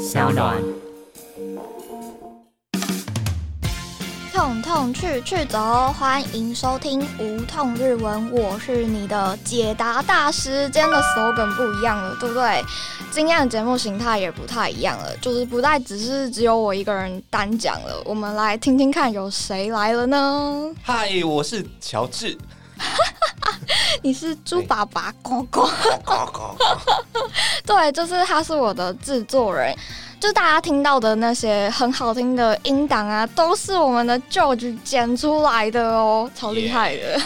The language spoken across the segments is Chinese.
小暖。痛痛去去走，欢迎收听无痛日文，我是你的解答大师。今天的 slogan 不一样了，对不对？今天的节目形态也不太一样了，就是不再只是只有我一个人单讲了。我们来听听看，有谁来了呢？嗨，我是乔治。你是猪爸爸，呱呱。对，就是他是我的制作人。就大家听到的那些很好听的音档啊，都是我们的 George 剪出来的哦，超厉害的。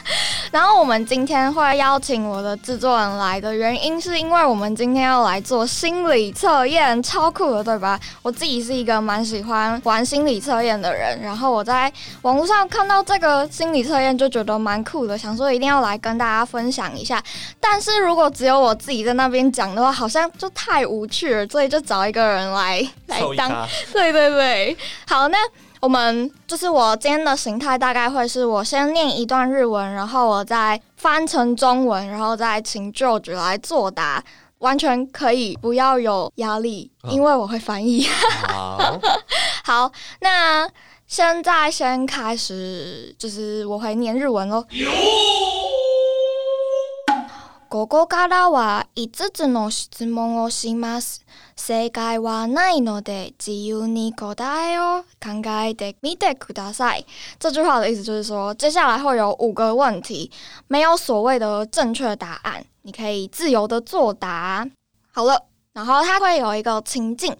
然后我们今天会邀请我的制作人来的原因，是因为我们今天要来做心理测验，超酷的，对吧？我自己是一个蛮喜欢玩心理测验的人，然后我在网络上看到这个心理测验，就觉得蛮酷的，想说一定要来跟大家分享一下。但是如果只有我自己在那边讲的话，好像就太无趣了，所以就找一个人来来当，对对对，好，那。我们就是我今天的形态大概会是我先念一段日文，然后我再翻成中文，然后再请 George 来作答，完全可以不要有压力，因为我会翻译。好，好，那现在先开始，就是我会念日文喽。ここからは5つの質問をします。正解はないので自由に答えを考えてみてください。这句话的意思就是说，接下来会有五个问题，没有所谓的正确答案，你可以自由的作答。好了，然后它会有一个情境，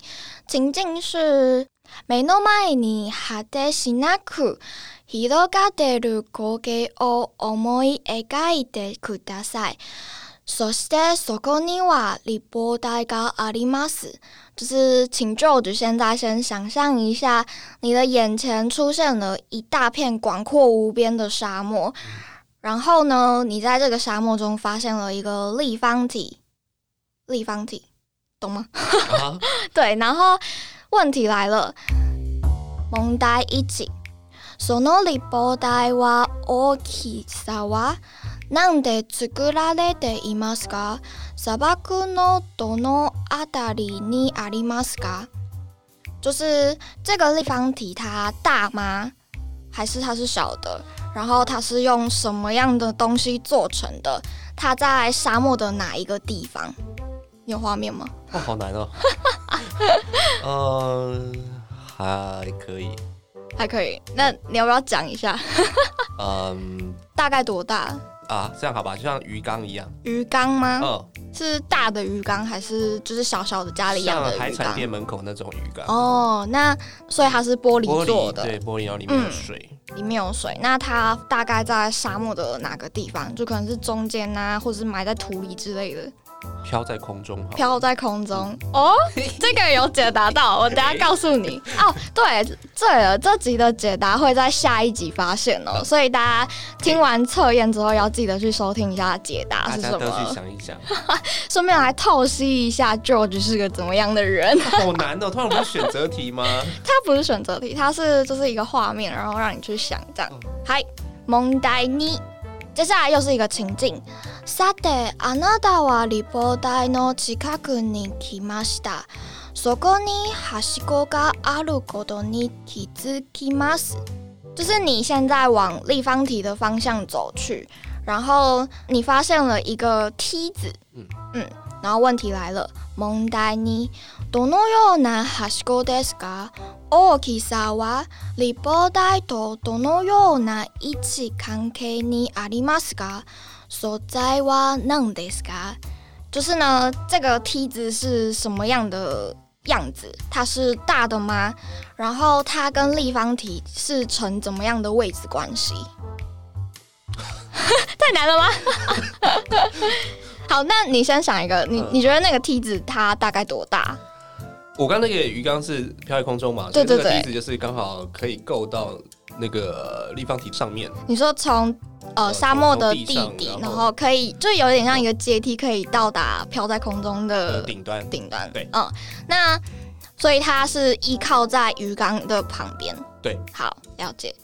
情境是目の前に果てしなく広がってる光景を思い描いてください。そしてそこには立方体があります。就是请 George 现在先想象一下，你的眼前出现了一大片广阔无边的沙漠，然后呢，你在这个沙漠中发现了一个立方体，立方体，懂吗？对，然后问题来了，蒙代一起，その立方体は大きさは？ なんで作られていますか？砂漠のどのあたりにありますか？就是这个立方体它大吗？还是它是小的？然后它是用什么样的东西做成的？它在沙漠的哪一个地方？有画面吗？哦，好难哦。嗯，还可以，还可以。那你要不要讲一下？嗯，大概多大？ 啊，这样好吧，就像鱼缸一样。鱼缸吗？嗯，是大的鱼缸还是就是小小的家里养的海产店门口那种鱼缸？哦，那所以它是玻璃做的，对，玻璃然后里面有水，里面有水。那它大概在沙漠的哪个地方？就可能是中间啊，或者是埋在土里之类的。飘在空中，飘在空中哦，这个有解答到，我等下告诉你 哦。对，对了，这集的解答会在下一集发现哦，所以大家听完测验之后要记得去收听一下解答是什么。大家都去想一想，顺便来透析一下 George 是个怎么样的人。好难哦，突然不是选择题吗？它不是选择题，它是就是一个画面，然后让你去想这样。嗨，蒙代尼。接下来又是一个情境。さて、あなたは立方体の近くに来ました。そこにはしごがあることに気づきます。就是你现在往立方体的方向走去，然后你发现了一个梯子。嗯嗯， 然后问题来了。問題にどのようなはしごですか？大きさは立方体とどのような位置関係にありますか？所在は何ですか？就是呢，这个梯子是什么样的样子？它是大的吗？然后它跟立方体是成怎么样的位置关系？太难了吗？ 好，那你先想一个，你你觉得那个梯子它大概多大？我刚那个鱼缸是飘在空中嘛，对对对，梯子就是刚好可以够到那个立方体上面。你说从呃沙漠的地底，然后可以就有点像一个阶梯，可以到达飘在空中的顶端。顶端，对，嗯，那所以它是依靠在鱼缸的旁边。对，好了解。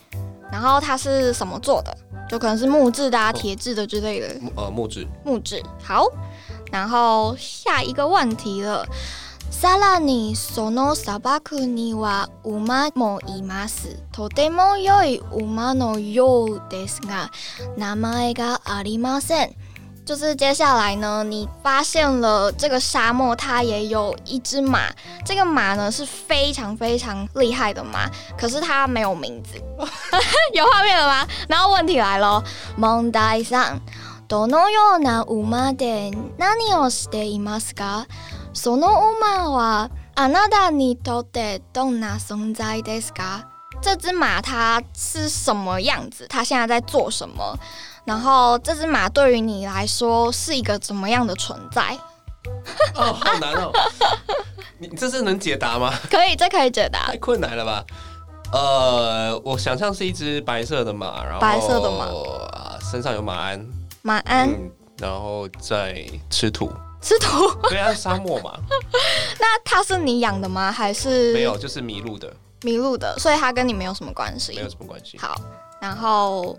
然后它是什么做的？就可能是木质的、啊、铁质的之类的。呃，木质。木质。好，然后下一个问题了。 さらにその砂漠には馬もいます。とても良い馬のようですが、名前がありません。 就是接下来呢，你发现了这个沙漠，它也有一只马。这个马呢是非常非常厉害的马，可是它没有名字。有画面了吗？然后问题来了，問題三。どのような馬で何をしていますかその馬はあなたにとってどんな存在ですか这只马它是什么样子？它现在在做什么？ 然后这只马对于你来说是一个怎么样的存在？哦，好难哦！你这是能解答吗？可以，这可以解答太。困难了吧？呃，我想象是一只白色的马，然后白色的马啊，身上有马鞍，马鞍、嗯，然后在吃土。吃土，对啊，沙漠嘛，那它是你养的吗？还是没有，就是迷路的，迷路的？所以它跟你没有什么关系没。有什么关系。好，然后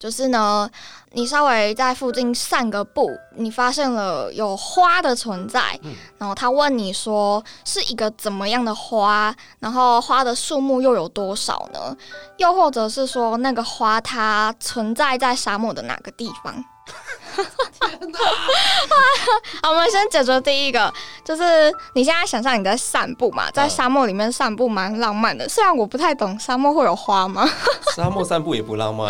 就是呢，你稍微在附近散个步，你发现了有花的存在，然后他问你说是一个怎么样的花，然后花的数目又有多少呢？又或者是说那个花它存在在沙漠的哪个地方？好，我们先解决第一个，就是你现在想象你在散步嘛，在沙漠里面散步蛮浪漫的。虽然我不太懂沙漠会有花吗？沙漠散步也不浪漫，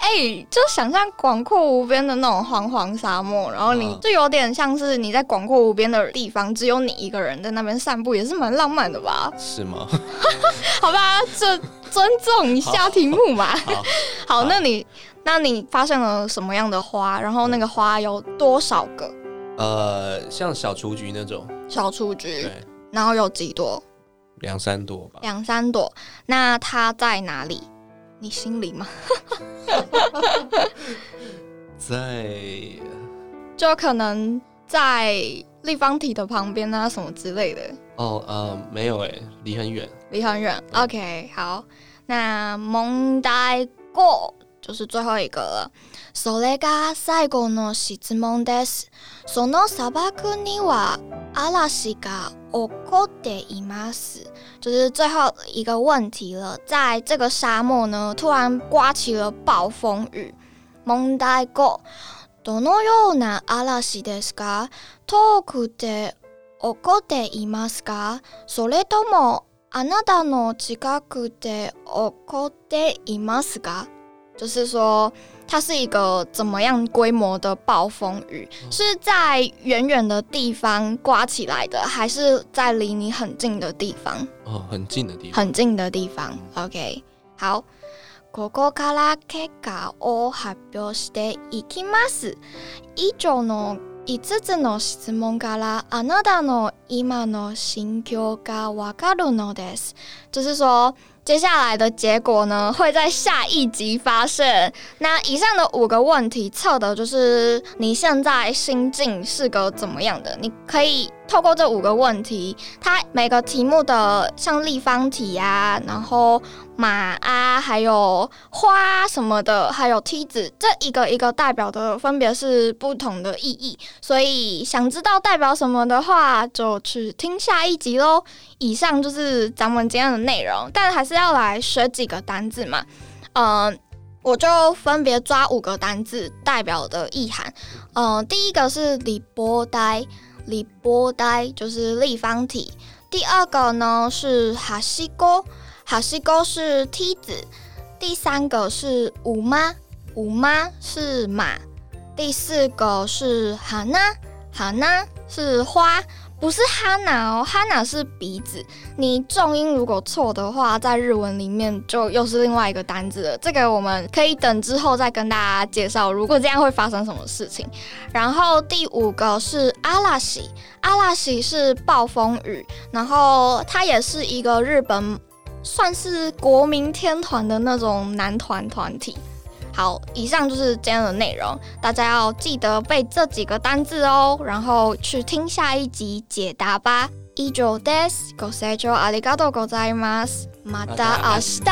哎、就想象广阔无边的那种黄黄沙漠，然后你嗯就有点像是你在广阔无边的地方，只有你一个人在那边散步，也是蛮浪漫的吧？是吗？好吧，这尊重一下题目嘛。好，好，那你那你发现了什么样的花？然后那个花有多少个呃，像小雏菊那种，小雏菊？对，然后有几朵？两三朵吧。两三朵。那它在哪里？你心里吗？在就可能在立方体的旁边啊，什么之类的。哦，呃，没有哎，离很远。离很远。OK，好，那問題5就是最后一个了。それが最後の質問です。その砂漠には嵐が起こっています。就是最后一个问题了，在这个沙漠呢，突然刮起了暴风雨。問題5 どのような嵐ですか？遠くで起こっていますか？それともあなたの近くで起こっていますか？就是说，它是一个怎么样规模的暴风雨？是在远远的地方刮起来的，还是在离你很近的地方？哦，很近的地方。很近的地方。OK，好。ここから結果を発表していきます。以上の5つの質問からあなたの今の心境がわかるのです。就是说，接下来的结果呢，会在下一集发生。那以上的五个问题测的就是你现在心境是个怎么样的？你可以透过这五个问题，它每个题目的像立方体啊，然后马啊，还有花什么的，还有梯子，这一个一个代表的分别是不同的意义。所以想知道代表什么的话，就去听下一集喽。以上就是咱们今天的内容，但还是要来学几个单字嘛。嗯、我就分别抓五个单字代表的意涵。嗯、第一个是里波呆，里波呆就是立方体。第二个呢是哈西沟，哈西沟是梯子。第三个是五妈，五妈是马。第四个是哈娜，哈娜是花，不是哈娜哦，哈娜是鼻子。你重音如果错的话，在日文里面就又是另外一个单字了。这个我们可以等之后再跟大家介绍，如果这样会发生什么事情。然后第五个是阿拉西，阿拉西是暴风雨，然后它也是一个日本算是国民天团的那种男团团体。 好，以上就是今天的内容，大家要记得背这几个单字哦，然后去听下一集解答吧。以上です。ご清聴ありがとうございます。また明日。